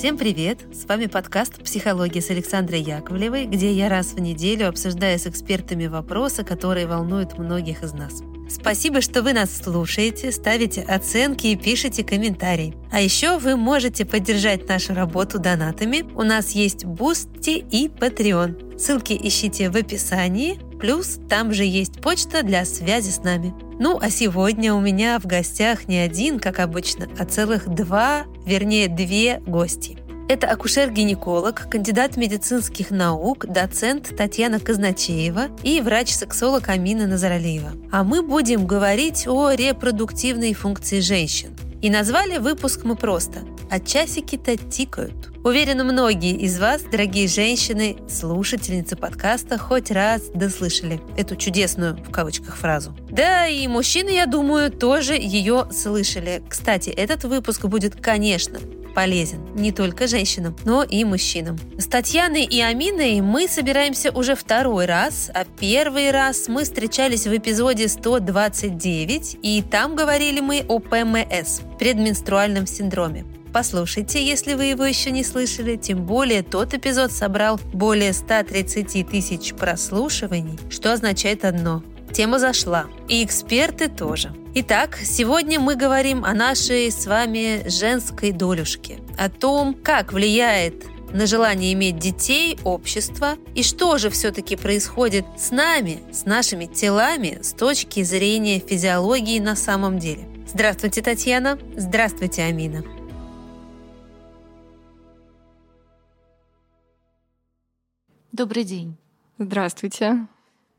Всем привет! С вами подкаст «Психология» с Александрой Яковлевой, где я раз в неделю обсуждаю с экспертами вопросы, которые волнуют многих из нас. Спасибо, что вы нас слушаете, ставите оценки и пишете комментарии. А еще вы можете поддержать нашу работу донатами. У нас есть Boosty и Patreon. Ссылки ищите в описании. Плюс там же есть почта для связи с нами. Ну, а сегодня у меня в гостях не один, как обычно, а целых два, вернее, две гостьи. Это акушер-гинеколог, кандидат медицинских наук, доцент Татьяна Казначеева и врач-сексолог Амина Назаралиева. А мы будем говорить о репродуктивной функции женщин. И назвали выпуск мы просто «А часики-то тикают». Уверена, многие из вас, дорогие женщины, слушательницы подкаста, хоть раз дослышали эту чудесную, в кавычках, фразу. Да, и мужчины, я думаю, тоже ее слышали. Кстати, этот выпуск будет, конечно, полезен не только женщинам, но и мужчинам. С Татьяной и Аминой мы собираемся уже второй раз, а первый раз мы встречались в эпизоде 129, и там говорили мы о ПМС – предменструальном синдроме. Послушайте, если вы его еще не слышали, тем более тот эпизод собрал более 130 тысяч прослушиваний, что означает одно – Тема зашла. И эксперты тоже. Итак, сегодня мы говорим о нашей с вами женской долюшке. О том, как влияет на желание иметь детей, общество, и что же все-таки происходит с нами, с нашими телами с точки зрения физиологии на самом деле. Здравствуйте, Татьяна. Здравствуйте, Амина. Добрый день. Здравствуйте.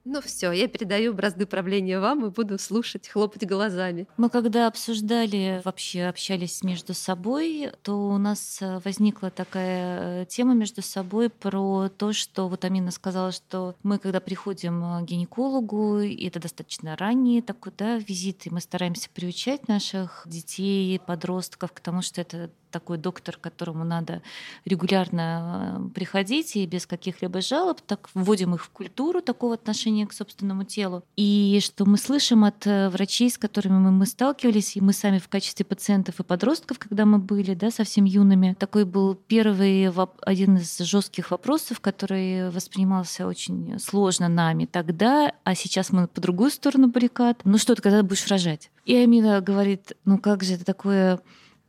Ну все, я передаю бразды правления вам и буду слушать, хлопать глазами. Мы когда обсуждали, вообще общались между собой, то у нас э, возникла такая э, тема между собой про то, что вот Амина сказала, что мы когда приходим э, к гинекологу, и это достаточно ранний такой да, визит, и мы стараемся приучать наших детей, подростков к тому, что это такой доктор, к которому надо регулярно э, приходить и без каких-либо жалоб, так вводим их в культуру такого отношения к собственному телу. И что мы слышим от э, врачей, с которыми мы, мы сталкивались, и мы сами в качестве пациентов и подростков, когда мы были да, совсем юными, такой был первый один из жестких вопросов, который воспринимался очень сложно нами тогда, а сейчас мы по другую сторону баррикад. Ну что ты, когда будешь рожать? И Амина говорит, ну как же это такое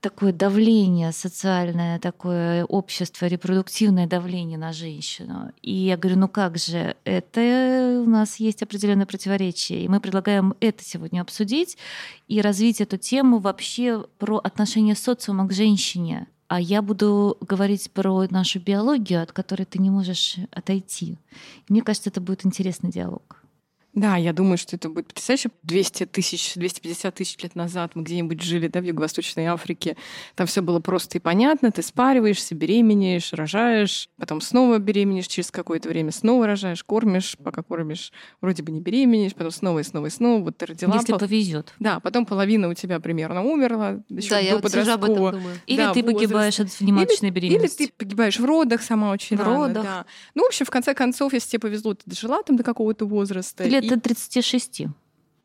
такое давление социальное, такое общество, репродуктивное давление на женщину. И я говорю, ну как же, это у нас есть определенное противоречие. И мы предлагаем это сегодня обсудить и развить эту тему вообще про отношение социума к женщине. А я буду говорить про нашу биологию, от которой ты не можешь отойти. И мне кажется, это будет интересный диалог. Да, я думаю, что это будет потрясающе. 200 тысяч, 250 тысяч лет назад мы где-нибудь жили, да, в Юго-Восточной Африке. Там все было просто и понятно. Ты спариваешься, беременеешь, рожаешь, потом снова беременеешь, через какое-то время снова рожаешь, кормишь, пока кормишь, вроде бы не беременеешь, потом снова и снова и снова. Вот ты родила. Если пол... повезет. Да, потом половина у тебя примерно умерла, еще да, до я подросткового. Вот об этом думаю. Или да, ты возраст. погибаешь от внематочной или, беременности. Или ты погибаешь в родах сама очень в рано. родах. Да. Ну, в общем, в конце концов, если тебе повезло, ты дожила там до какого-то возраста. Лет до 36.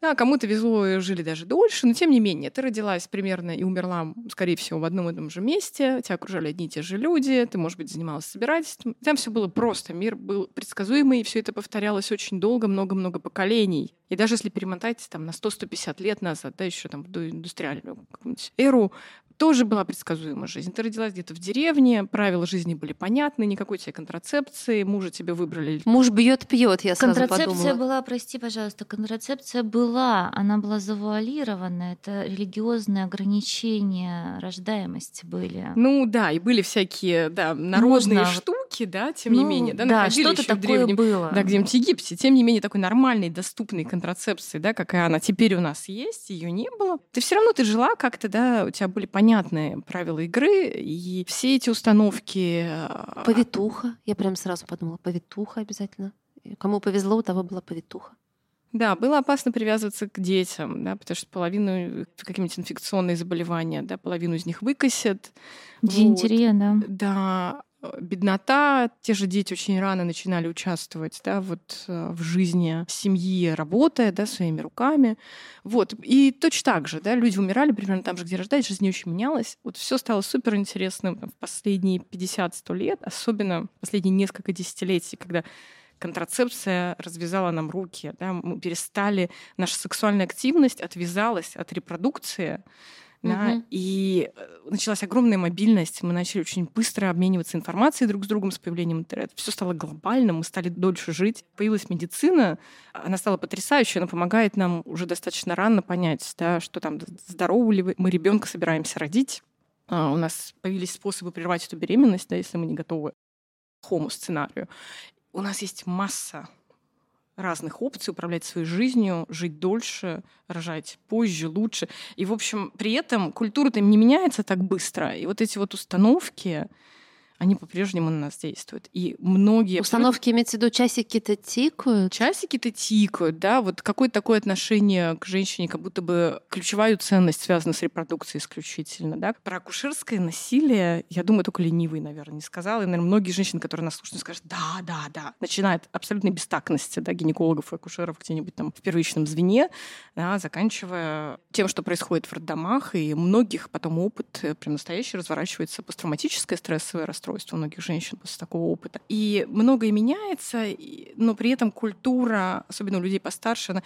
Да, кому-то везло, жили даже дольше, но тем не менее, ты родилась примерно и умерла, скорее всего, в одном и том же месте, тебя окружали одни и те же люди, ты, может быть, занималась собирательством. Там все было просто, мир был предсказуемый, и все это повторялось очень долго, много-много поколений. И даже если перемотать там на 100-150 лет назад, да, еще там в индустриальную эру, тоже была предсказуема жизнь. Ты родилась где-то в деревне, правила жизни были понятны, никакой тебе контрацепции, мужа тебе выбрали. Муж бьет, пьет, я сразу Контрацепция подумала. была, прости, пожалуйста, контрацепция была, она была завуалирована, это религиозные ограничения рождаемости были. Ну да, и были всякие, да, народные Можно... штуки, да, тем ну, не менее, да, да что-то такое в древнем, было. Да, где-нибудь в Египте, тем не менее такой нормальной, доступной контрацепции, да, какая она теперь у нас есть, ее не было. Ты все равно ты жила как-то, да, у тебя были понятны понятные правила игры, и все эти установки... А, повитуха. Я прям сразу подумала, повитуха обязательно. Кому повезло, у того была повитуха. Да, было опасно привязываться к детям, да, потому что половину какие-нибудь инфекционные заболевания, да, половину из них выкосят. Дизентерия, вот. да. Да. э, беднота, те же дети очень рано начинали участвовать да, вот, э, в жизни семьи, работая да, своими руками. Вот. И точно так же, да, люди умирали примерно там же, где рождались, жизнь не очень менялась. Вот все стало супер интересным в последние 50-100 лет, особенно последние несколько десятилетий, когда контрацепция развязала нам руки, да, мы перестали, наша сексуальная активность отвязалась от репродукции, да, угу. и э, началась огромная мобильность. Мы начали очень быстро обмениваться информацией друг с другом с появлением интернета. Все стало глобальным, мы стали дольше жить. Появилась медицина, она стала потрясающей, она помогает нам уже достаточно рано понять, да, что там здоровы ли мы ребенка собираемся родить. А, у нас появились способы прервать эту беременность, да, если мы не готовы к хому сценарию. У нас есть масса разных опций управлять своей жизнью, жить дольше, рожать позже, лучше. И, в общем, при этом культура-то не меняется так быстро. И вот эти вот установки, они по-прежнему на нас действуют. И многие... Установки имеется в виду часики-то тикают? Часики-то тикают, да. Вот какое-то такое отношение к женщине, как будто бы ключевая ценность связана с репродукцией исключительно, да. Про акушерское насилие, я думаю, только ленивый, наверное, не сказал. И, наверное, многие женщины, которые нас слушают, скажут, да, да, да. Начинает абсолютной бестактности, да, гинекологов и акушеров где-нибудь там в первичном звене, да, заканчивая тем, что происходит в роддомах, и многих потом опыт э, прям настоящий разворачивается посттравматическое стрессовое расстройство расстройство у многих женщин после такого опыта. И многое меняется, но при этом культура, особенно у людей постарше, она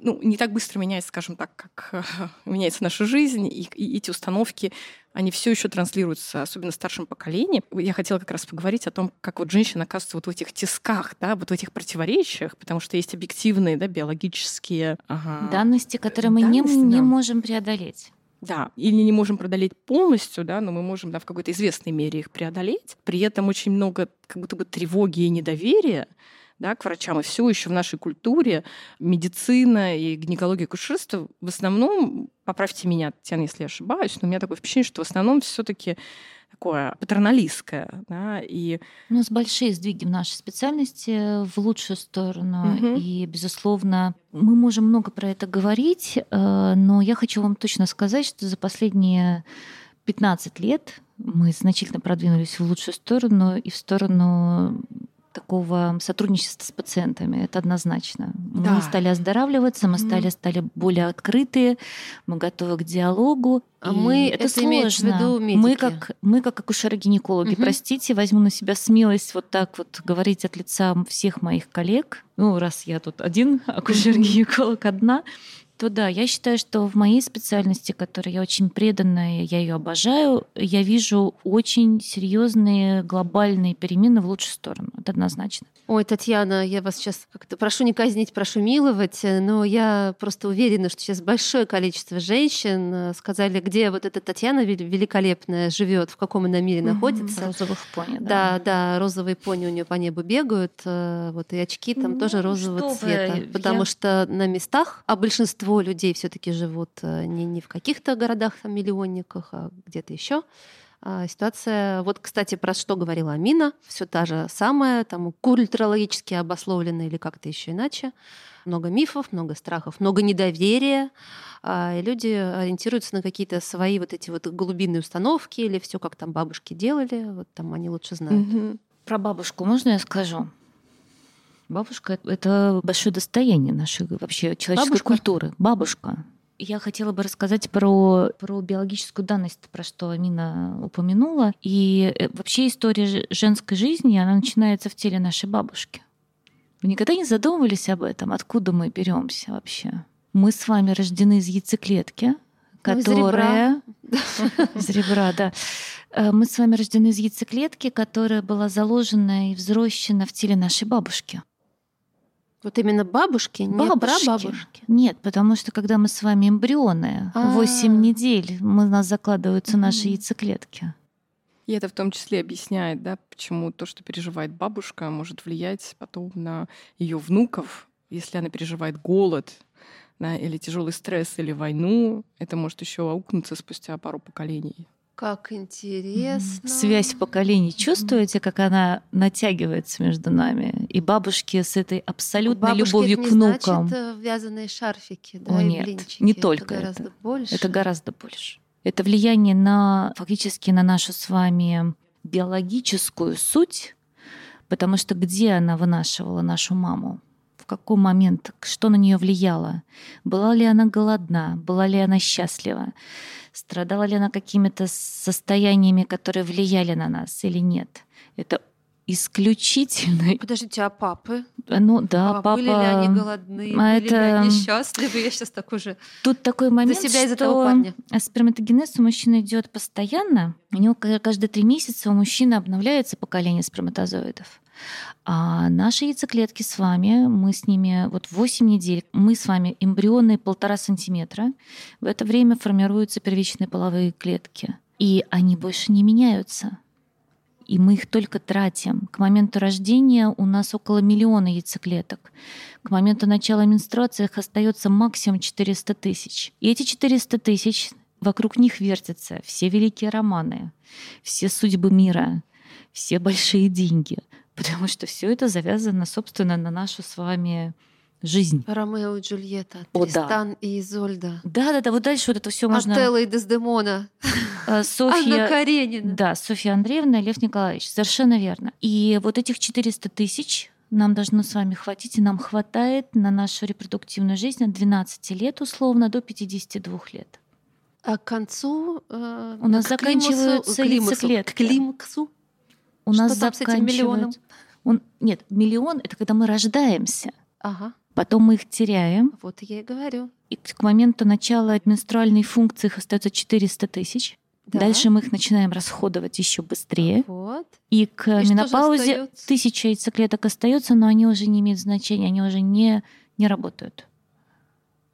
ну, не так быстро меняется, скажем так, как меняется наша жизнь, и, и эти установки, они все еще транслируются, особенно старшим поколением. Я хотела как раз поговорить о том, как вот женщина оказывается вот в этих тисках, да, вот в этих противоречиях, потому что есть объективные, да, биологические ага, данности, которые мы данности, не, да. не можем преодолеть. Да, или не можем преодолеть полностью, да, но мы можем да, в какой-то известной мере их преодолеть. При этом очень много как будто бы тревоги и недоверия да, к врачам. И все еще в нашей культуре медицина и гинекология кушерства в основном, поправьте меня, Татьяна, если я ошибаюсь, но у меня такое впечатление, что в основном все-таки такое патерналистское. Да, и... У нас большие сдвиги в нашей специальности в лучшую сторону. Угу. И, безусловно, мы можем много про это говорить, э, но я хочу вам точно сказать, что за последние 15 лет мы значительно продвинулись в лучшую сторону и в сторону такого сотрудничества с пациентами, это однозначно. Да. Мы стали оздоравливаться, мы стали, стали более открытые, мы готовы к диалогу. А мы это, это сложно. В виду медики. Мы как мы как акушеры-гинекологи, угу. простите, возьму на себя смелость вот так вот говорить от лица всех моих коллег. Ну раз я тут один акушер-гинеколог одна, то да, я считаю, что в моей специальности, которой я очень преданная, я ее обожаю, я вижу очень серьезные глобальные перемены в лучшую сторону. Однозначно. Ой, Татьяна, я вас сейчас как-то прошу не казнить, прошу миловать, но я просто уверена, что сейчас большое количество женщин э, сказали, где вот эта Татьяна великолепная живет, в каком она мире находится. Розовых пони, да. Да, да, розовые пони у нее по небу бегают, э, вот и очки там ну, тоже розового цвета, вы, потому я... что на местах, а большинство людей все-таки живут э, не, не в каких-то городах там миллионниках, а где-то еще ситуация, вот, кстати, про что говорила Амина, все та же самая, там культурологически обусловлено или как-то еще иначе. Много мифов, много страхов, много недоверия. А, и люди ориентируются на какие-то свои вот эти вот глубинные установки или все, как там бабушки делали, вот там они лучше знают. Угу. Про бабушку можно я скажу? Бабушка — это большое достояние нашей вообще человеческой Бабушка? культуры. Бабушка. Я хотела бы рассказать про, про биологическую данность, про что Амина упомянула. И э, вообще история женской жизни, она начинается в теле нашей бабушки. Вы никогда не задумывались об этом? Откуда мы беремся вообще? Мы с вами рождены из яйцеклетки, которая... Ну, из ребра, да. Э, мы с вами рождены из яйцеклетки, которая была заложена и взрощена в теле нашей бабушки. Вот именно бабушки, не бабушки. прабабушки? Нет, потому что когда мы с вами эмбрионы, А-а-а. 8 недель мы, у нас закладываются mm-hmm. наши яйцеклетки. И это в том числе объясняет, да, почему то, что переживает бабушка, может влиять потом на ее внуков. Если она переживает голод, да, или тяжелый стресс, или войну, это может еще аукнуться спустя пару поколений. Как интересно. Связь поколений. Чувствуете, как она натягивается между нами? И бабушки с этой абсолютной бабушки любовью это к внукам. Значит, э, вязаные шарфики, да, О, и нет, блинчики. не только это. Гораздо это. больше. Это гораздо больше. Это влияние на фактически на нашу с вами биологическую суть, потому что где она вынашивала нашу маму? В какой момент? Что на нее влияло? Была ли она голодна? Была ли она счастлива? Страдала ли она какими-то состояниями, которые влияли на нас или нет? Это исключительно... Подождите, а папы? Ну да, а папа... Были ли они голодные, а были это... ли они счастливы? Я сейчас так уже... Тут такой момент, себя что этого парня. сперматогенез у мужчины идет постоянно. У него каждые три месяца у мужчины обновляется поколение сперматозоидов. А наши яйцеклетки с вами, мы с ними вот 8 недель, мы с вами эмбрионы полтора сантиметра. В это время формируются первичные половые клетки. И они больше не меняются и мы их только тратим. К моменту рождения у нас около миллиона яйцеклеток. К моменту начала менструации их остается максимум 400 тысяч. И эти 400 тысяч, вокруг них вертятся все великие романы, все судьбы мира, все большие деньги, потому что все это завязано, собственно, на нашу с вами жизнь. Ромео и Джульетта, О, Тристан и Изольда. Да, да, да, вот дальше вот это все можно. Отелло и Дездемона. Э, Софья... Анна Каренина. Да, Софья Андреевна, Лев Николаевич, совершенно верно. И вот этих 400 тысяч нам должно с вами хватить, и нам хватает на нашу репродуктивную жизнь от 12 лет условно до 52 лет. А к концу э, у нас к заканчиваются климусу, яйцеклетки. К климаксу? У нас Что там с этим миллионом? Он... Нет, миллион — это когда мы рождаемся. Ага, Потом мы их теряем. вот я и говорю. И к моменту начала менструальной функции их остается 400 тысяч. Да. Дальше мы их начинаем расходовать еще быстрее. Вот. И к И менопаузе тысяча яйцеклеток остается, но они уже не имеют значения, они уже не, не работают.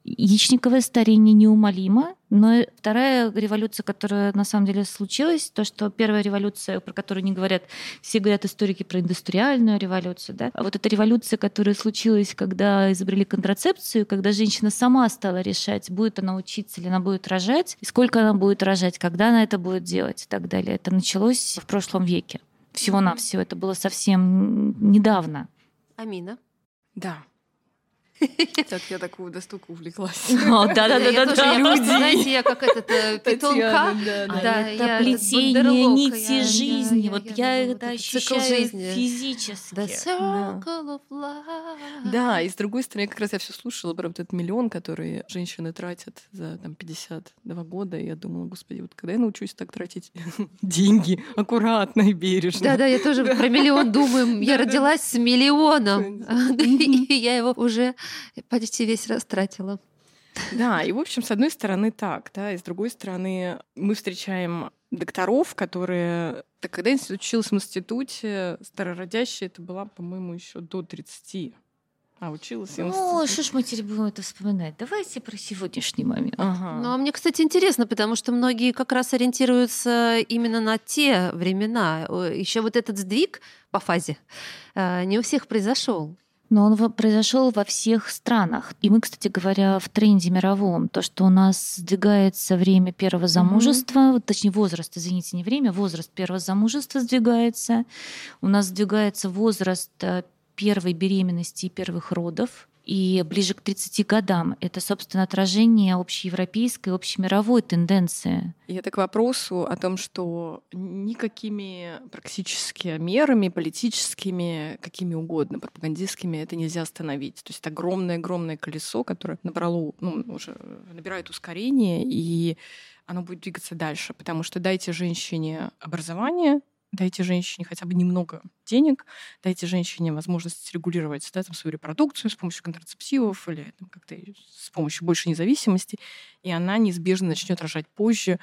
Яичниковое старение неумолимо, но вторая революция, которая на самом деле случилась, то, что первая революция, про которую не говорят, все говорят историки про индустриальную революцию, да, а вот эта революция, которая случилась, когда изобрели контрацепцию, когда женщина сама стала решать, будет она учиться или она будет рожать, и сколько она будет рожать, когда она это будет делать и так далее. Это началось в прошлом веке. Всего-навсего. Это было совсем недавно. Амина. Да. Так, я такую достуку увлеклась. О, да-да-да. Люди. знаете, я как этот э, А. Да, это плетение нити жизни. вот я- это ощущаю физически. Да, и с другой стороны, как раз я все слушала про вот этот миллион, который женщины тратят за там 52 года, и я думала, господи, вот когда я научусь так тратить деньги аккуратно и бережно. Да-да, я тоже про миллион думаю. Я родилась с миллионом. И я его уже почти весь растратила. Да, и в общем, с одной стороны так, да, и с другой стороны мы встречаем докторов, которые... Так когда я училась в институте, старородящая это была, по-моему, еще до 30. А училась я Ну, что ж мы теперь будем это вспоминать? Давайте про сегодняшний момент. Ага. Ну, а мне, кстати, интересно, потому что многие как раз ориентируются именно на те времена. Еще вот этот сдвиг по фазе э, не у всех произошел. Но он произошел во всех странах. И мы, кстати говоря, в тренде мировом. То, что у нас сдвигается время первого замужества, вот, точнее возраст, извините, не время, возраст первого замужества сдвигается. У нас сдвигается возраст э, первой беременности и первых родов. И ближе к 30 годам это, собственно, отражение общеевропейской, общемировой тенденции. И это к вопросу о том, что никакими практически мерами, политическими, какими угодно, пропагандистскими, это нельзя остановить. То есть это огромное-огромное колесо, которое набрало, ну, уже набирает ускорение, и оно будет двигаться дальше. Потому что дайте женщине образование, дайте женщине хотя бы немного денег, дайте женщине возможность регулировать да, там, свою репродукцию с помощью контрацептивов или там, как-то с помощью большей независимости, и она неизбежно начнет рожать позже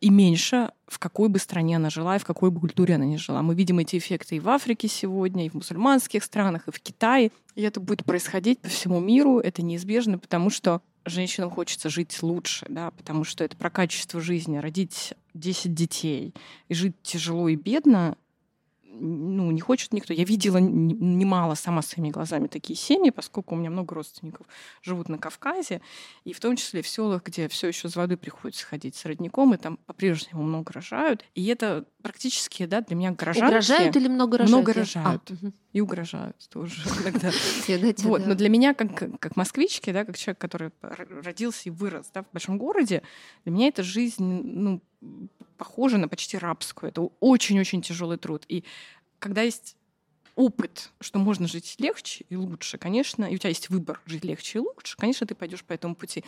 и меньше, в какой бы стране она жила и в какой бы культуре она ни жила. Мы видим эти эффекты и в Африке сегодня, и в мусульманских странах, и в Китае. И это будет происходить по всему миру. Это неизбежно, потому что женщинам хочется жить лучше, да, потому что это про качество жизни. Родить 10 детей и жить тяжело и бедно ну, не хочет никто. Я видела немало сама своими глазами такие семьи, поскольку у меня много родственников живут на Кавказе, и в том числе в селах, где все еще с воды приходится ходить с родником, и там по-прежнему много рожают. И это практически, да, для меня горожанки Угрожают или много рожают? много рожают. А, мгм. и угрожают тоже иногда. Вот, но для меня, как, как москвички, да, как человек, который родился и вырос да, в большом городе, для меня эта жизнь, ну, похожа на почти рабскую. Это очень-очень тяжелый труд. И когда есть опыт, что можно жить легче и лучше, конечно, и у тебя есть выбор жить легче и лучше, конечно, ты пойдешь по этому пути.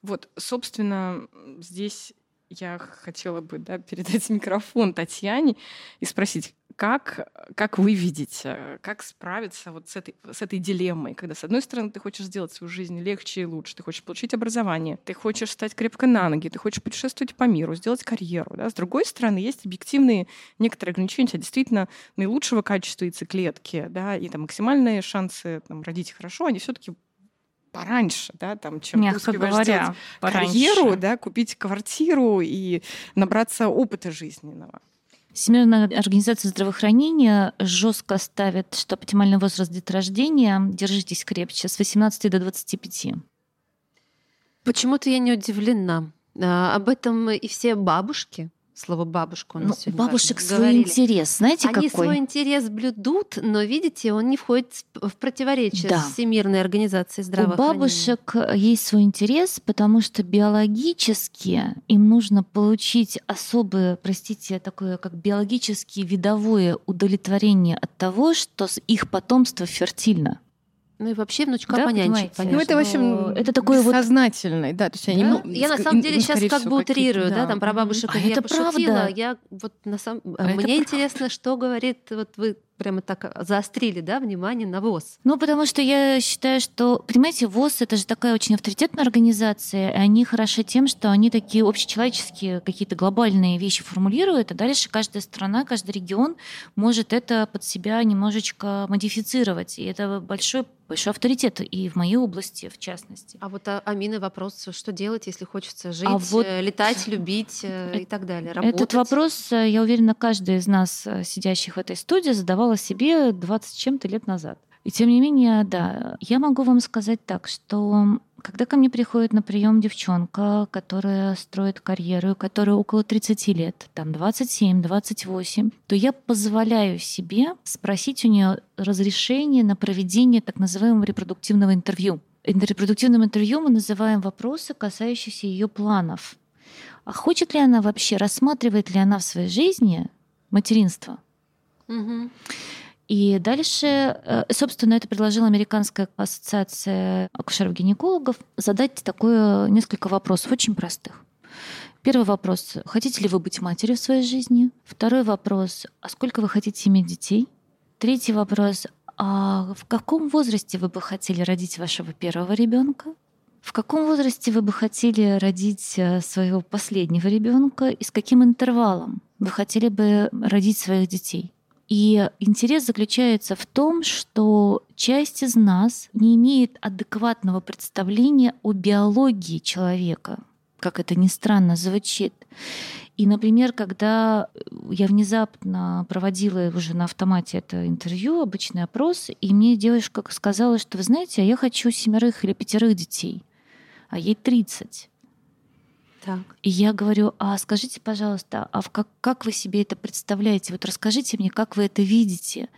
Вот, собственно, здесь я хотела бы да, передать микрофон Татьяне и спросить, как, как вы видите, как справиться вот с этой, с этой дилеммой, когда, с одной стороны, ты хочешь сделать свою жизнь легче и лучше, ты хочешь получить образование, ты хочешь стать крепко на ноги, ты хочешь путешествовать по миру, сделать карьеру. Да? С другой стороны, есть объективные некоторые ограничения, действительно наилучшего качества яйцеклетки, да, и там максимальные шансы там, родить хорошо, они все таки пораньше, да, там, чем Мягко ты успеваешь говоря, сделать пораньше. карьеру, да, купить квартиру и набраться опыта жизненного. Всемирная организация здравоохранения жестко ставит, что оптимальный возраст деторождения, держитесь крепче, с 18 до 25. Почему-то я не удивлена. А, об этом и все бабушки Слово бабушка у нас Ну, бабушек свой Говорили. интерес, знаете Они какой? свой интерес блюдут, но, видите, он не входит в противоречие Да. с Всемирной организацией У здравоохранения. бабушек э, есть свой интерес, потому что биологически им нужно получить особое, простите, такое как биологически видовое удовлетворение от того, что их потомство фертильно. Ну и вообще внучка Да, понянчить. Ну, это вообще что м, это такое вот- бессознательное, да, то есть они, Да? ну, я на самом ну, деле сейчас скорее как бы утрирую, да, да. там про бабушек А я это пошутила. правда. Я вот на самом А это мне правда. интересно, что говорит вот вы прямо так заострили, да, внимание на ВОЗ. Ну, потому что я считаю, что, понимаете, ВОЗ — это же такая очень авторитетная организация, и они хороши тем, что они такие общечеловеческие какие-то глобальные вещи формулируют, а дальше каждая страна, каждый регион может это под себя немножечко модифицировать. И это большой, большой авторитет и в моей области, в частности. А вот а, Амины вопрос, что делать, если хочется жить, А вот- э, летать, любить э, и так далее, работать? Этот вопрос, э, я уверена, каждый из нас, э, сидящих в этой студии, задавала себе 20 с чем-то лет назад. И тем не менее, да, я могу вам сказать так, что когда ко мне приходит на прием девчонка, которая строит карьеру, которая около 30 лет, там 27-28, то я позволяю себе спросить у нее разрешение на проведение так называемого репродуктивного интервью. Репродуктивным интервью мы называем вопросы, касающиеся ее планов. А хочет ли она вообще, рассматривает ли она в своей жизни материнство? Мгм. И дальше, э, собственно, это предложила Американская ассоциация акушеров-гинекологов задать такое несколько вопросов, очень простых. Первый вопрос. Хотите ли вы быть матерью в своей жизни? Второй вопрос. А сколько вы хотите иметь детей? Третий вопрос. А в каком возрасте вы бы хотели родить вашего первого ребенка? В каком возрасте вы бы хотели родить э, своего последнего ребенка и с каким интервалом вы хотели бы родить своих детей? И интерес заключается в том, что часть из нас не имеет адекватного представления о биологии человека, как это ни странно звучит. И, например, когда я внезапно проводила уже на автомате это интервью, обычный опрос, и мне девушка сказала, что, вы знаете, а я хочу семерых или пятерых детей, а ей 30. Так. И я говорю, а скажите, пожалуйста, а в как, как вы себе это представляете? Вот расскажите мне, как вы это видите.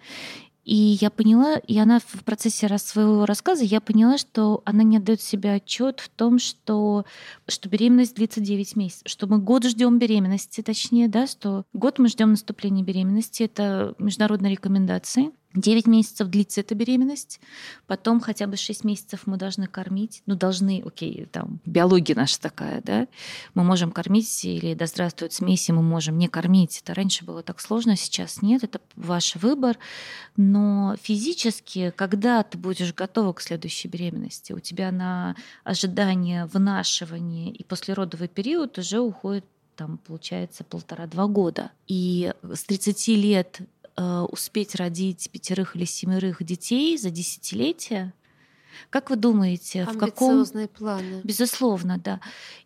И я поняла, и она в процессе своего рассказа, я поняла, что она не отдает себе отчет в том, что, что беременность длится 9 месяцев, что мы год ждем беременности, точнее, да, что год мы ждем наступления беременности, это международные рекомендации. 9 месяцев длится эта беременность, потом хотя бы 6 месяцев мы должны кормить, ну должны, окей, там биология наша такая, да, мы можем кормить или да здравствует смеси, мы можем не кормить. Это раньше было так сложно, сейчас нет, это ваш выбор. Но физически, когда ты будешь готова к следующей беременности, у тебя на ожидание вынашивания и послеродовый период уже уходит там, получается, полтора-два года. И с 30 лет успеть родить пятерых или семерых детей за десятилетие, как вы думаете, в каком... Планы. Безусловно, да.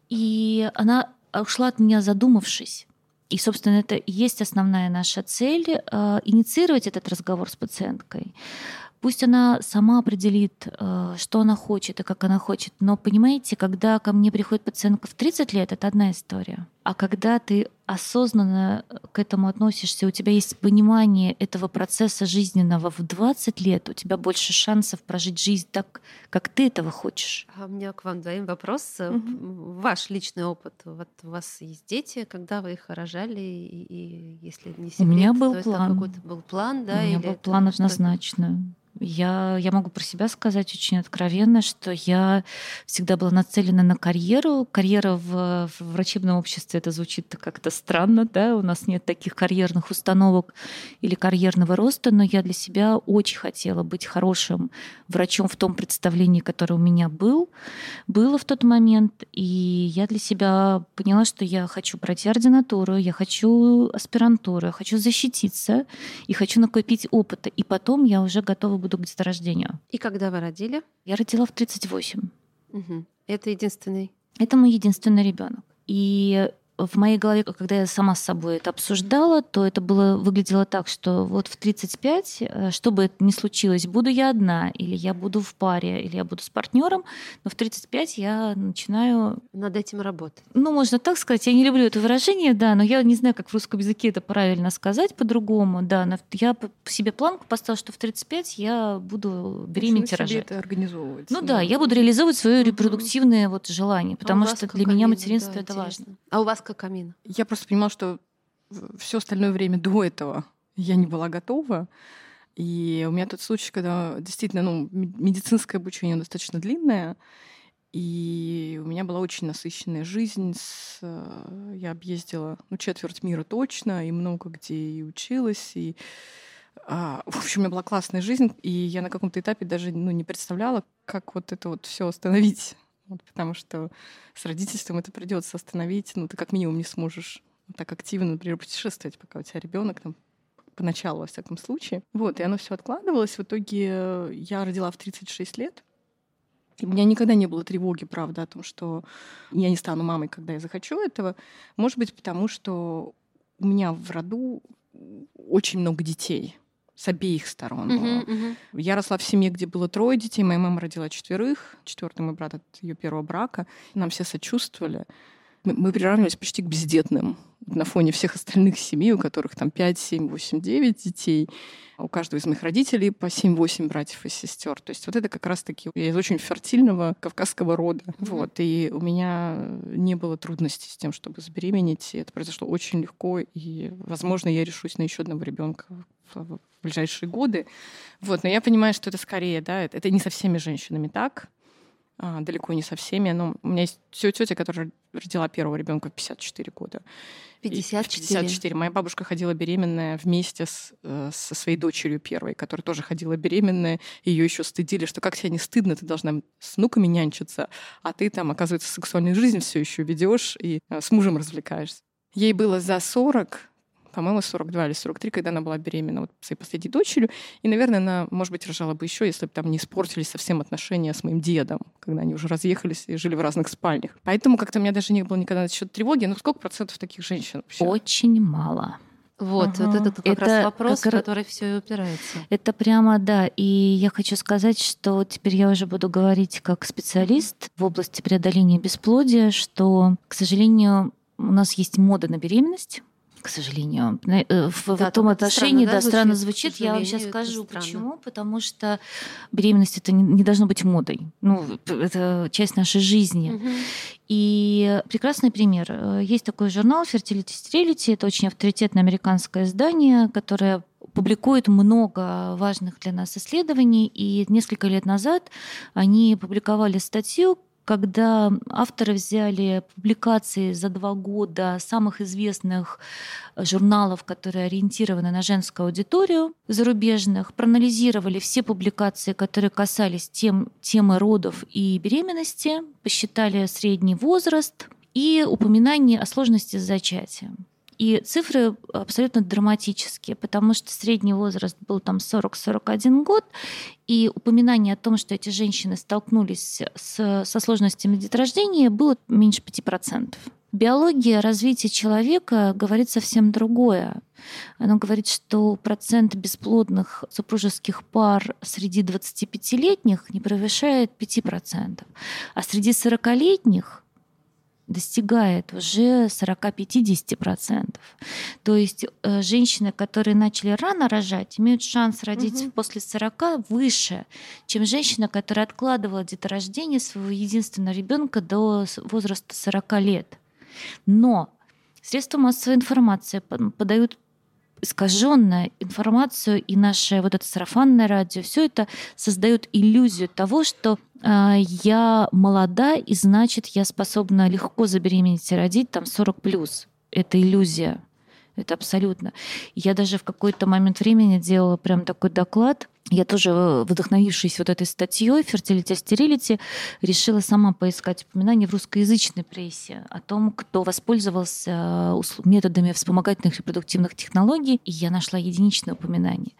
И она ушла от меня задумавшись. И, собственно, это и есть основная наша цель э, инициировать этот разговор с пациенткой. Пусть она сама определит, э, что она хочет и как она хочет. Но понимаете, когда ко мне приходит пациентка в 30 лет, это одна история. А когда ты осознанно к этому относишься, у тебя есть понимание этого процесса жизненного в 20 лет, у тебя больше шансов прожить жизнь так, как ты этого хочешь. А у меня к вам двоим вопрос. Угу. Ваш личный опыт. Вот у вас есть дети, когда вы их рожали, и, и если не секрет, у меня был то план. какой-то был план, да? У меня был план однозначно. Я, я могу про себя сказать очень откровенно, что я всегда была нацелена на карьеру. Карьера в, в врачебном обществе это звучит как-то странно, да, у нас нет таких карьерных установок или карьерного роста, но я для себя очень хотела быть хорошим врачом в том представлении, которое у меня был, было в тот момент. И я для себя поняла, что я хочу пройти ординатуру, я хочу аспирантуру, я хочу защититься и хочу накопить опыта. И потом я уже готова буду к деторождению. И когда вы родили? Я родила в 38. Угу. Это единственный? Это мой единственный ребенок. И в моей голове, когда я сама с собой это обсуждала, то это было, выглядело так, что вот в 35, э, что бы это ни случилось, буду я одна, или я буду в паре, или я буду с партнером, но в 35 я начинаю... Над этим работать. Ну, можно так сказать. Я не люблю это выражение, да, но я не знаю, как в русском языке это правильно сказать по-другому, да. Но я себе планку поставила, что в 35 я буду беременеть и рожать. это организовывать. Ну да, я буду реализовывать свое репродуктивное вот желание, потому а что для меня материнство да, это интересно. важно. А у вас как камин. Я просто понимала, что все остальное время до этого я не была готова. И у меня тот случай, когда действительно ну, медицинское обучение достаточно длинное, и у меня была очень насыщенная жизнь. С, э, я объездила ну, четверть мира точно, и много где и училась, и а, в общем, у меня была классная жизнь, и я на каком-то этапе даже ну, не представляла, как вот это вот все остановить. Вот, потому что с родительством это придется остановить. Ну, ты как минимум не сможешь так активно, например, путешествовать, пока у тебя ребенок там поначалу, во всяком случае. Вот, и оно все откладывалось. В итоге я родила в 36 лет. И у меня никогда не было тревоги, правда, о том, что я не стану мамой, когда я захочу этого. Может быть, потому что у меня в роду очень много детей с обеих сторон. Uh-huh, uh-huh. Я росла в семье, где было трое детей. Моя мама родила четверых. Четвертый мой брат от ее первого брака. Нам все сочувствовали. Мы, мы приравнивались почти к бездетным на фоне всех остальных семей, у которых там 5, 7, 8, 9 детей. У каждого из моих родителей по 7-8 братьев и сестер. То есть вот это как раз-таки я из очень фертильного кавказского рода. Mm-hmm. Вот. И у меня не было трудностей с тем, чтобы забеременеть. И это произошло очень легко. И, возможно, я решусь на еще одного ребенка в ближайшие годы. Вот, но я понимаю, что это скорее, да, это, это не со всеми женщинами так, а, далеко не со всеми. Но у меня есть тетя, которая родила первого ребенка в 54 года. 54? 54. Моя бабушка ходила беременная вместе с, э, со своей дочерью первой, которая тоже ходила беременная. Ее еще стыдили, что как тебе не стыдно, ты должна с внуками нянчиться, а ты там, оказывается, сексуальную жизнь все еще ведешь и э, с мужем развлекаешься. Ей было за 40, по-моему, 42 или 43, когда она была беременна вот своей последней дочерью. И, наверное, она, может быть, рожала бы еще, если бы там не испортились совсем отношения с моим дедом, когда они уже разъехались и жили в разных спальнях. Поэтому как-то у меня даже не было никогда насчет тревоги. Ну, сколько процентов таких женщин вообще? Очень мало. Вот, ага. вот это как это раз вопрос, как... который все упирается. Это прямо, да. И я хочу сказать, что теперь я уже буду говорить как специалист в области преодоления бесплодия, что, к сожалению, у нас есть мода на беременность к сожалению. Э, в, да, в том отношении, странно, да, да, странно звучит. Я вам сейчас скажу, почему. Потому что беременность это не, не должно быть модой. Ну, это часть нашей жизни. Угу. И прекрасный пример. Э, есть такой журнал Fertility Sterility. Это очень авторитетное американское издание, которое публикует много важных для нас исследований. И несколько лет назад они публиковали статью, когда авторы взяли публикации за два года самых известных журналов, которые ориентированы на женскую аудиторию зарубежных, проанализировали все публикации, которые касались тем, темы родов и беременности, посчитали средний возраст и упоминание о сложности с зачатием. И цифры абсолютно драматические, потому что средний возраст был там 40-41 год, и упоминание о том, что эти женщины столкнулись с, со сложностями деторождения, было меньше 5%. Биология развития человека говорит совсем другое. Она говорит, что процент бесплодных супружеских пар среди 25-летних не превышает 5%, а среди 40-летних достигает уже 40-50%. То есть э, женщины, которые начали рано рожать, имеют шанс родить угу. после 40 выше, чем женщина, которая откладывала деторождение своего единственного ребенка до возраста 40 лет. Но средства массовой информации подают искаженная информацию и наше вот это сарафанное радио, все это создает иллюзию того, что э, я молода, и значит, я способна легко забеременеть и родить там 40 плюс. Это иллюзия. Это абсолютно. Я даже в какой-то момент времени делала прям такой доклад я тоже, э, вдохновившись вот этой статьей «Fertility Sterility», решила сама поискать упоминания в русскоязычной прессе о том, кто воспользовался э, методами вспомогательных репродуктивных технологий, и я нашла единичное упоминание.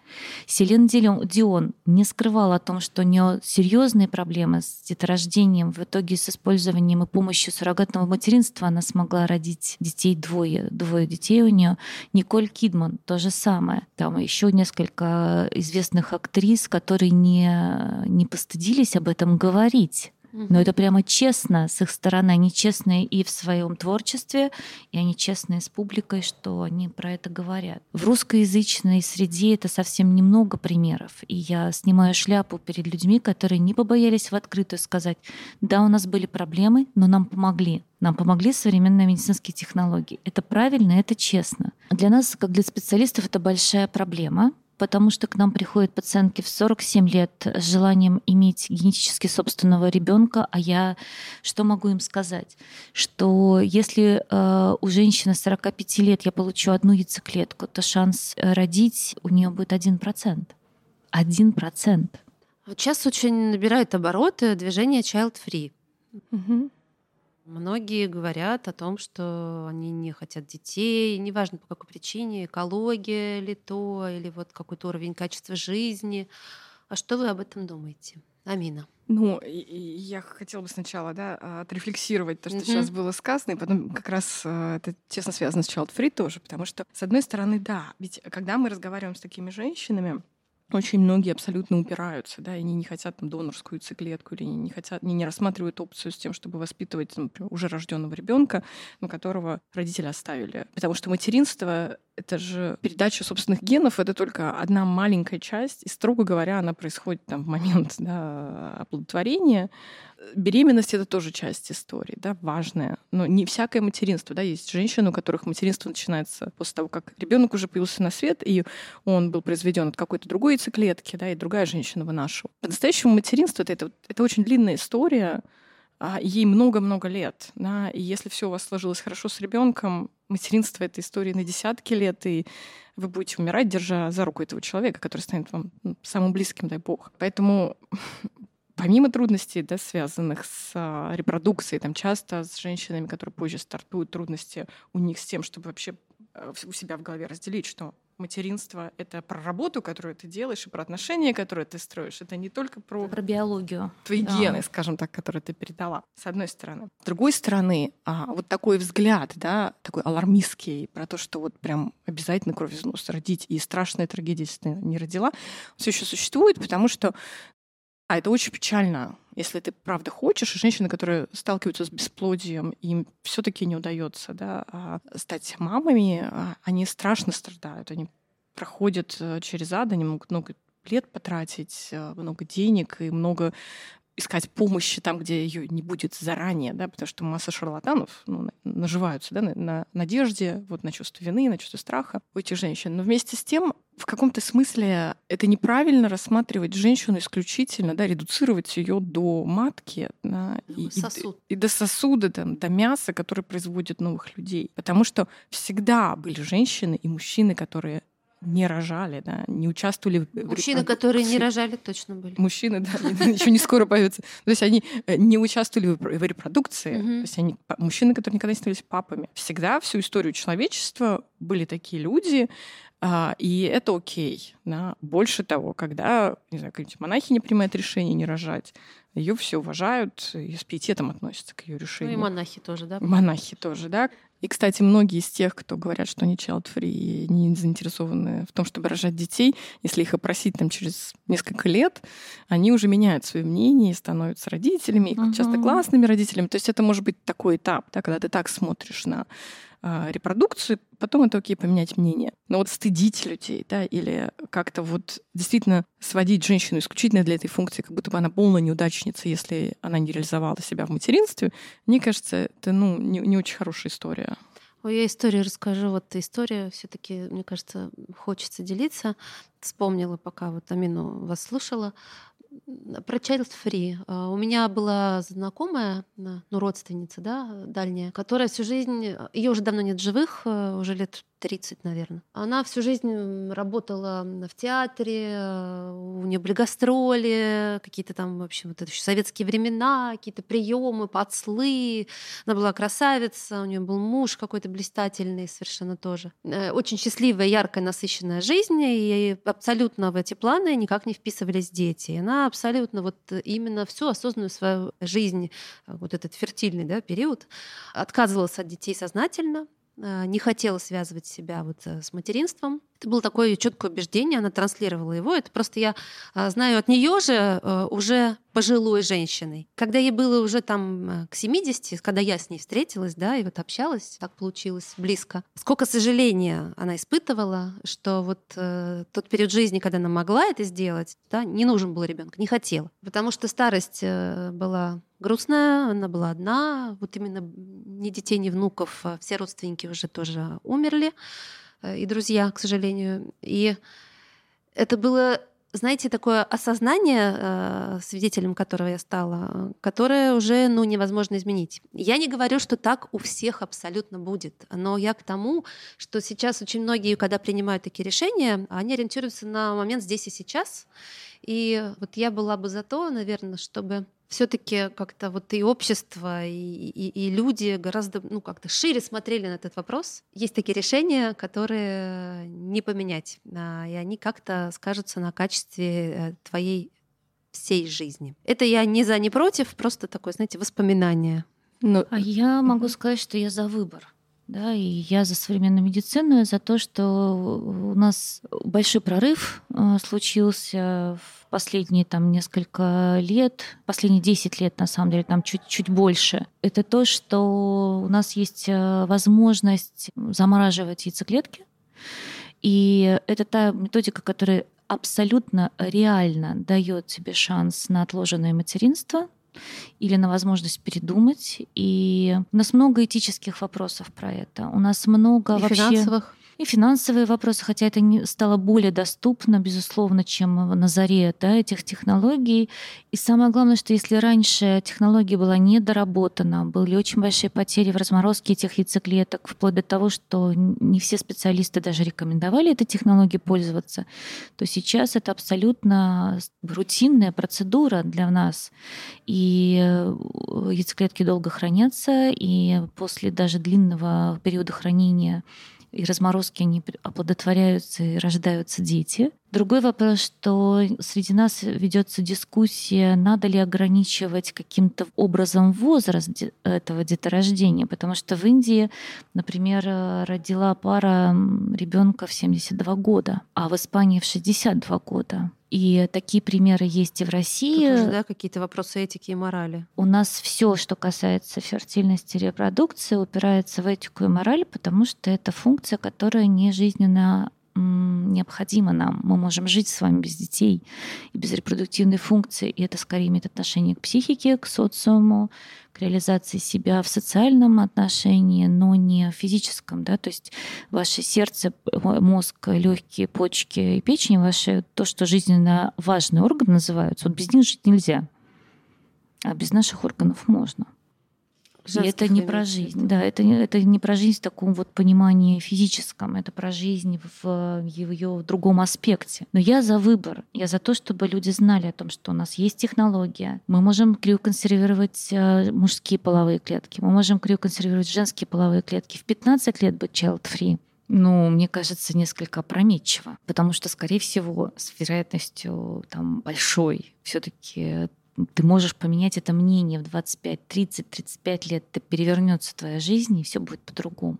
Селен Дион не скрывала о том, что у нее серьезные проблемы с деторождением. В итоге с использованием и помощью суррогатного материнства она смогла родить детей двое. Двое детей у нее. Николь Кидман то же самое. Там еще несколько известных актрис актрис, которые не, не постыдились об этом говорить. Но это прямо честно с их стороны. Они честные и в своем творчестве, и они честные с публикой, что они про это говорят. В русскоязычной среде это совсем немного примеров. И я снимаю шляпу перед людьми, которые не побоялись в открытую сказать, да, у нас были проблемы, но нам помогли. Нам помогли современные медицинские технологии. Это правильно, это честно. Для нас, как для специалистов, это большая проблема, потому что к нам приходят пациентки в 47 лет с желанием иметь генетически собственного ребенка, а я что могу им сказать? Что если э, у женщины 45 лет я получу одну яйцеклетку, то шанс родить у нее будет 1%. 1%. Вот сейчас очень набирает обороты движение Child Free. Угу. Многие говорят о том, что они не хотят детей, неважно по какой причине, экология ли то, или вот какой-то уровень качества жизни. А что вы об этом думаете? Амина. Ну, я хотела бы сначала, да, отрефлексировать то, что mm-hmm. сейчас было сказано, и потом как раз э, это тесно связано с Child Free тоже, потому что, с одной стороны, да, ведь когда мы разговариваем с такими женщинами, очень многие абсолютно упираются, да, они не хотят там, донорскую циклетку, или не хотят, не, не рассматривают опцию с тем, чтобы воспитывать например, уже рожденного ребенка, но которого родители оставили. Потому что материнство — это же передача собственных генов, это только одна маленькая часть, и, строго говоря, она происходит там в момент да, оплодотворения, беременность это тоже часть истории, да, важная. Но не всякое материнство, да, есть женщины, у которых материнство начинается после того, как ребенок уже появился на свет, и он был произведен от какой-то другой яйцеклетки, да, и другая женщина вынашивала. По-настоящему материнство это, это, это очень длинная история, а ей много-много лет, да, и если все у вас сложилось хорошо с ребенком, материнство это история на десятки лет, и вы будете умирать, держа за руку этого человека, который станет вам ну, самым близким, дай бог. Поэтому помимо трудностей, да, связанных с а, репродукцией, там часто с женщинами, которые позже стартуют, трудности у них с тем, чтобы вообще э, у себя в голове разделить, что материнство — это про работу, которую ты делаешь, и про отношения, которые ты строишь. Это не только про... Про биологию. Твои да. гены, скажем так, которые ты передала, с одной стороны. С другой стороны, а, вот такой взгляд, да, такой алармистский, про то, что вот прям обязательно кровь из носа родить, и страшная трагедия, если ты не родила, все еще существует, потому что а это очень печально, если ты правда хочешь, и женщины, которые сталкиваются с бесплодием, им все-таки не удается да, а стать мамами, а, они страшно страдают, они проходят э, через ад, они могут много лет потратить, э, много денег и много искать помощи там, где ее не будет заранее, да, потому что масса шарлатанов ну, наживаются да, на, на надежде, вот, на чувство вины, на чувство страха у этих женщин. Но вместе с тем, в каком-то смысле это неправильно рассматривать женщину исключительно, да, редуцировать ее до матки да, и, Сосуд. и, и до сосуда, там, до мяса, который производит новых людей. Потому что всегда были женщины и мужчины, которые не рожали, да, не участвовали в Мужчины, которые не рожали, точно были. Мужчины, да, еще не скоро появятся. То есть они э, не участвовали в репродукции. То есть они мужчины, которые никогда не становились папами. Всегда всю историю человечества были такие люди, а, и это окей. Да. Больше того, когда, не знаю, какие-нибудь монахи не принимают решение не рожать, ее все уважают и с пиететом относятся к ее решению. Ну и монахи тоже, да? Монахи тоже, да. И, кстати, многие из тех, кто говорят, что они child-free и не заинтересованы в том, чтобы рожать детей, если их опросить там через несколько лет, они уже меняют свое мнение и становятся родителями, uh-huh. часто классными родителями. То есть это может быть такой этап, да, когда ты так смотришь на э, репродукцию, потом это окей поменять мнение. Но вот стыдить людей, да, или как-то вот действительно сводить женщину исключительно для этой функции, как будто бы она полная неудачница, если она не реализовала себя в материнстве, мне кажется, это ну, не, не очень хорошая история. Ой, я историю расскажу. Вот история все-таки, мне кажется, хочется делиться. Вспомнила, пока вот Амину вас слушала про child free. А, у меня была знакомая, ну, родственница, да, дальняя, которая всю жизнь, ее уже давно нет живых, уже лет 30, наверное. Она всю жизнь работала в театре, э, у нее были гастроли, какие-то там, в общем, вот это еще советские времена, какие-то приемы, подслы. Она была красавица, у нее был муж какой-то блистательный совершенно тоже. Э, очень счастливая, яркая, насыщенная жизнь, и абсолютно в эти планы никак не вписывались дети. Она абсолютно вот именно всю осознанную свою жизнь, э, вот этот фертильный да, период, отказывалась от детей сознательно, не хотела связывать себя вот э, с материнством. Это было такое четкое убеждение, она транслировала его. Это просто я э, знаю от нее же уже пожилой женщиной. Когда ей было уже там к 70, когда я с ней встретилась, да, и вот общалась, так получилось близко. Сколько сожаления она испытывала, что вот э, тот период жизни, когда она могла это сделать, да, не нужен был ребенок, не хотела. Потому что старость э, была грустная, она была одна, вот именно ни детей, ни внуков, а все родственники уже тоже умерли, э, и друзья, к сожалению. И это было знаете, такое осознание, э, свидетелем которого я стала, которое уже ну, невозможно изменить. Я не говорю, что так у всех абсолютно будет, но я к тому, что сейчас очень многие, когда принимают такие решения, они ориентируются на момент здесь и сейчас. И вот я была бы за то, наверное, чтобы все-таки как-то вот и общество, и, и, и люди гораздо ну, как-то шире смотрели на этот вопрос. Есть такие решения, которые не поменять, а, и они как-то скажутся на качестве э, твоей всей жизни. Это я не за, не против, просто такое, знаете, воспоминание. Но... А я могу сказать, что я за выбор. Да, и я за современную медицину, за то, что у нас большой прорыв э, случился в последние там несколько лет, последние 10 лет, на самом деле, там чуть-чуть больше. Это то, что у нас есть э, возможность замораживать яйцеклетки. И это та методика, которая абсолютно реально дает тебе шанс на отложенное материнство, или на возможность передумать. И у нас много этических вопросов про это. У нас много и вообще... финансовых и финансовые вопросы, хотя это не стало более доступно, безусловно, чем на заре да, этих технологий. И самое главное, что если раньше технология была недоработана, были очень большие потери в разморозке этих яйцеклеток, вплоть до того, что не все специалисты даже рекомендовали этой технологией пользоваться, то сейчас это абсолютно рутинная процедура для нас. И э, яйцеклетки долго хранятся, и после даже длинного периода хранения и разморозки они оплодотворяются и рождаются дети. Другой вопрос, что среди нас ведется дискуссия, надо ли ограничивать каким-то образом возраст этого деторождения, потому что в Индии, например, родила пара ребенка в 72 года, а в Испании в 62 года. И такие примеры есть и в России. Тут уже, да, какие-то вопросы этики и морали. У нас все, что касается фертильности и репродукции, упирается в этику и мораль, потому что это функция, которая не жизненно необходимо нам. Мы можем жить с вами без детей и без репродуктивной функции, и это скорее имеет отношение к психике, к социуму, к реализации себя в социальном отношении, но не в физическом. Да? То есть ваше сердце, мозг, легкие, почки и печень, ваши, то, что жизненно важные органы называются, вот без них жить нельзя. А без наших органов можно. И это не про жизнь, да, это, это не про жизнь в таком вот понимании физическом, это про жизнь в ее другом аспекте. Но я за выбор, я за то, чтобы люди знали о том, что у нас есть технология, мы можем криоконсервировать э, мужские половые клетки, мы можем криоконсервировать женские половые клетки. В 15 лет быть child-free, ну, мне кажется, несколько опрометчиво, потому что, скорее всего, с вероятностью там большой все-таки ты можешь поменять это мнение в 25, 30, 35 лет, это перевернется твоя жизнь, и все будет по-другому.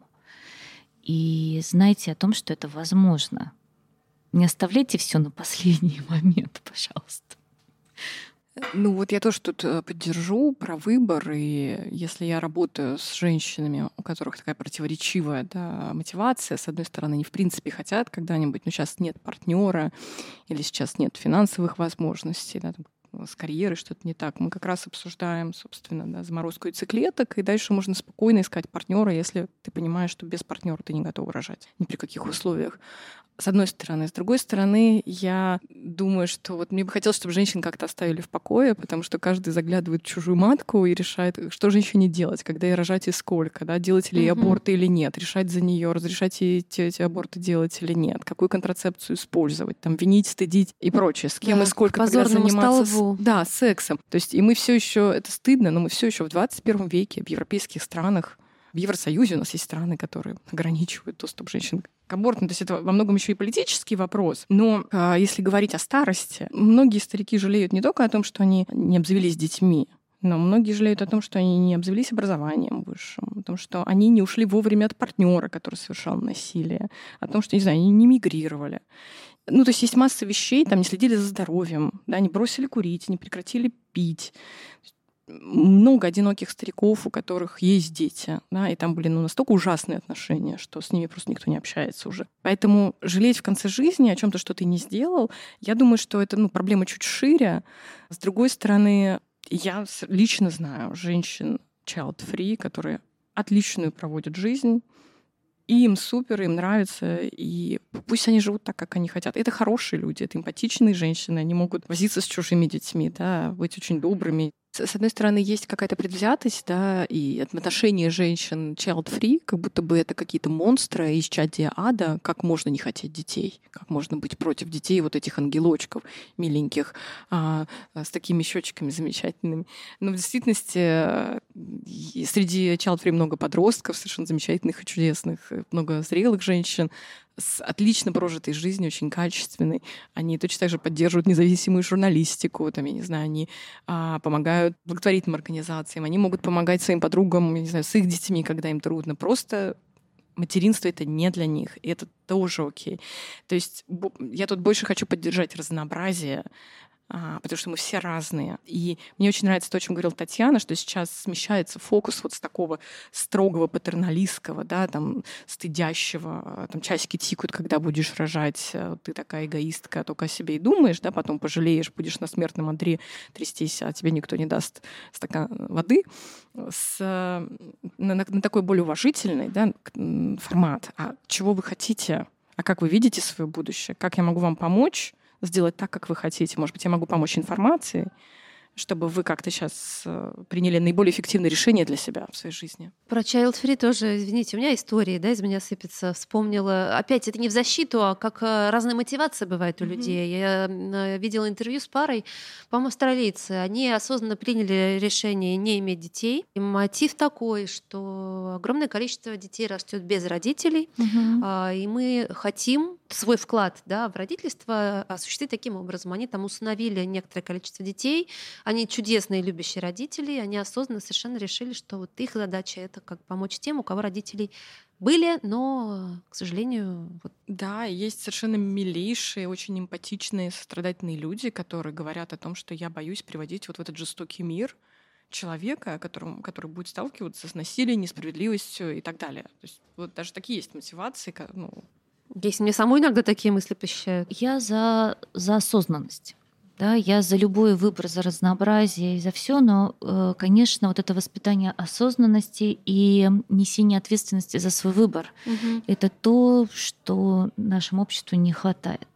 И знайте о том, что это возможно. Не оставляйте все на последний момент, пожалуйста. Ну вот я тоже тут э, поддержу про выбор, и если я работаю с женщинами, у которых такая противоречивая да, мотивация, с одной стороны, они в принципе хотят когда-нибудь, но сейчас нет партнера или сейчас нет финансовых возможностей, да, с карьерой что-то не так. Мы как раз обсуждаем, собственно, да, заморозку яйцеклеток, и дальше можно спокойно искать партнера, если ты понимаешь, что без партнера ты не готов рожать ни при каких условиях с одной стороны. С другой стороны, я думаю, что вот мне бы хотелось, чтобы женщин как-то оставили в покое, потому что каждый заглядывает в чужую матку и решает, что женщине делать, когда ей рожать и сколько, да, делать ли ей аборты или нет, решать за нее, разрешать ей эти, эти аборты делать или нет, какую контрацепцию использовать, там, винить, стыдить и прочее, с кем да, и сколько когда заниматься. С, да, сексом. То есть, и мы все еще, это стыдно, но мы все еще в 21 веке в европейских странах в Евросоюзе у нас есть страны, которые ограничивают доступ женщин к аборту. То есть это во многом еще и политический вопрос. Но э, если говорить о старости, многие старики жалеют не только о том, что они не обзавелись детьми, но многие жалеют о том, что они не обзавелись образованием высшим, о том, что они не ушли вовремя от партнера, который совершал насилие, о том, что, не знаю, они не мигрировали. Ну, то есть есть масса вещей, там не следили за здоровьем, да, не бросили курить, не прекратили пить много одиноких стариков, у которых есть дети, да, и там были ну, настолько ужасные отношения, что с ними просто никто не общается уже. Поэтому жалеть в конце жизни о чем-то, что ты не сделал, я думаю, что это ну, проблема чуть шире. С другой стороны, я лично знаю женщин child-free, которые отличную проводят жизнь, и им супер, им нравится, и пусть они живут так, как они хотят. Это хорошие люди, это эмпатичные женщины, они могут возиться с чужими детьми, да, быть очень добрыми, с одной стороны, есть какая-то предвзятость, да, и отношение женщин child-free, как будто бы это какие-то монстры из чадия ада, как можно не хотеть детей, как можно быть против детей, вот этих ангелочков миленьких, а, а с такими щечками замечательными. Но в действительности среди child-free много подростков, совершенно замечательных и чудесных, много зрелых женщин, с отлично прожитой жизнью, очень качественной. Они точно так же поддерживают независимую журналистику, там, я не знаю, они а, помогают благотворительным организациям, они могут помогать своим подругам, я не знаю, с их детьми, когда им трудно. Просто материнство это не для них, и это тоже окей. То есть я тут больше хочу поддержать разнообразие, потому что мы все разные. И мне очень нравится то, о чем говорила Татьяна, что сейчас смещается фокус вот с такого строгого патерналистского, да, там, стыдящего, там, часики тикают, когда будешь рожать, э, ты такая эгоистка, только о себе и думаешь, да, потом пожалеешь, будешь на смертном Андре трястись, а тебе никто не даст стакан воды, с, на, на такой более уважительный да, формат. А чего вы хотите? А как вы видите свое будущее? Как я могу вам помочь? Сделать так, как вы хотите. Может быть, я могу помочь информацией, чтобы вы как-то сейчас э, приняли наиболее эффективное решение для себя в своей жизни. Про Child Free тоже, извините, у меня истории, да, из меня сыпется. Вспомнила. Опять, это не в защиту, а как э, разная мотивация бывает у mm-hmm. людей. Я э, видела интервью с парой, по-моему, австралийцы. Они осознанно приняли решение не иметь детей. И мотив такой, что огромное количество детей растет без родителей, mm-hmm. и мы хотим свой вклад да, в родительство осуществить таким образом. Они там установили некоторое количество детей, они чудесные любящие родители, и они осознанно совершенно решили, что вот их задача это как помочь тем, у кого родителей были, но, к сожалению... Вот... Да, есть совершенно милейшие, очень эмпатичные, сострадательные люди, которые говорят о том, что я боюсь приводить вот в этот жестокий мир человека, которому, который будет сталкиваться с насилием, несправедливостью и так далее. То есть вот даже такие есть мотивации, ну, есть мне самой иногда такие мысли посещают. Я за, за осознанность. Да, я за любой выбор, за разнообразие и за все, но, э, конечно, вот это воспитание осознанности и несение ответственности за свой выбор угу. это то, что нашему обществу не хватает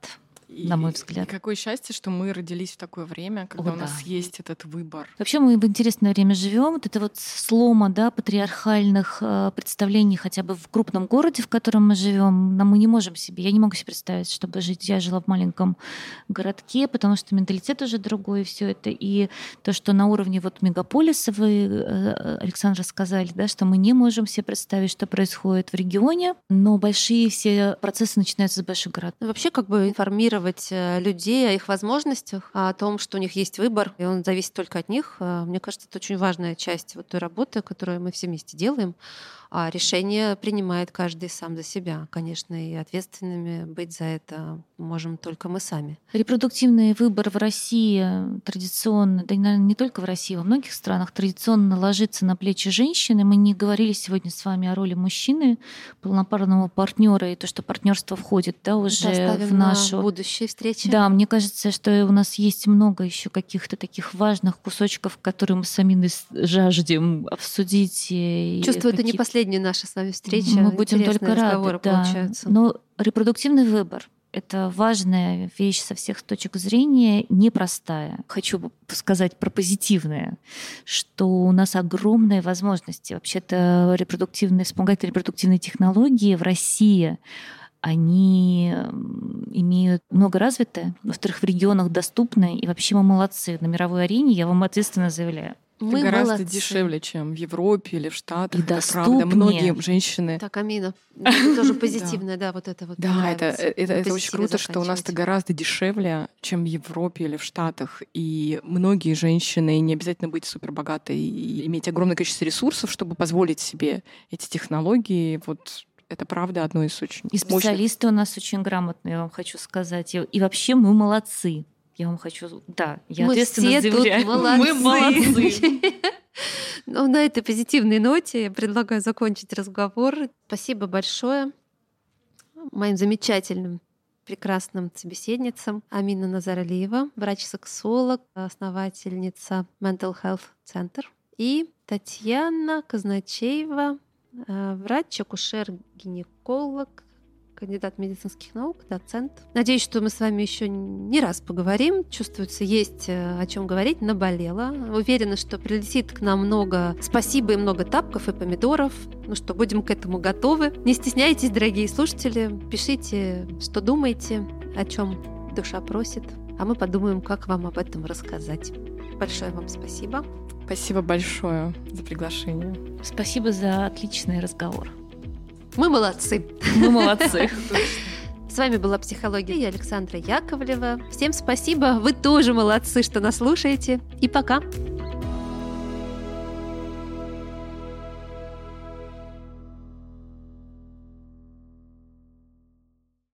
на мой взгляд. И какое счастье, что мы родились в такое время, когда О, у нас да. есть этот выбор. Вообще мы в интересное время живем. Вот это вот слома да, патриархальных э, представлений хотя бы в крупном городе, в котором мы живем, нам мы не можем себе, я не могу себе представить, чтобы жить. Я жила в маленьком городке, потому что менталитет уже другой, и все это. И то, что на уровне вот мегаполиса вы, э, Александр, сказали, да, что мы не можем себе представить, что происходит в регионе, но большие все процессы начинаются с больших городов. Вообще как бы информировать информировать э, людей о их возможностях, о том, что у них есть выбор, и он зависит только от них. Э, мне кажется, это очень важная часть вот той работы, которую мы все вместе делаем а решение принимает каждый сам за себя. Конечно, и ответственными быть за это можем только мы сами. Репродуктивный выбор в России традиционно, да, наверное, не только в России, во многих странах традиционно ложится на плечи женщины. Мы не говорили сегодня с вами о роли мужчины, полнопарного партнера и то, что партнерство входит, да, уже в нашу на будущие встречи. Да, мне кажется, что у нас есть много еще каких-то таких важных кусочков, которые мы сами жаждем обсудить. Чувствую, это не последняя наша с вами встреча. Мы будем только рады, да. Получаются. Но репродуктивный выбор — это важная вещь со всех точек зрения, непростая. Хочу сказать про позитивное, что у нас огромные возможности. Вообще-то репродуктивные, вспомогательные репродуктивные технологии в России они имеют много развитые, во-вторых, в регионах доступны, и вообще мы молодцы. На мировой арене я вам ответственно заявляю. Мы это гораздо молодцы. дешевле, чем в Европе или в Штатах. И это правда. Многие женщины... Так, Амина, это тоже позитивное, да, вот это вот. Да, это, это, это очень круто, что у нас это гораздо дешевле, чем в Европе или в Штатах. И многие женщины, не обязательно быть супербогатой и иметь огромное количество ресурсов, чтобы позволить себе эти технологии, вот это правда одно из очень И специалисты мощных. у нас очень грамотные, я вам хочу сказать. И вообще мы молодцы. Я вам хочу... Да, я Мы ответственно все заявляю. Тут молодцы. Мы молодцы. Ну, на этой позитивной ноте я предлагаю закончить разговор. Спасибо большое моим замечательным прекрасным собеседницам. Амина Назаралиева, врач-сексолог, основательница Mental Health Center. И Татьяна Казначеева, э, врач-акушер-гинеколог, кандидат медицинских наук, доцент. Надеюсь, что мы с вами еще не раз поговорим. Чувствуется, есть э, о чем говорить. Наболела. Уверена, что прилетит к нам много спасибо и много тапков и помидоров. Ну что, будем к этому готовы. Не стесняйтесь, дорогие слушатели. Пишите, что думаете, о чем душа просит. А мы подумаем, как вам об этом рассказать. Большое вам спасибо. Спасибо большое за приглашение. Спасибо за отличный разговор. Мы молодцы. Мы молодцы. С вами была «Психология» и Александра Яковлева. Всем спасибо, вы тоже молодцы, что нас слушаете. И пока.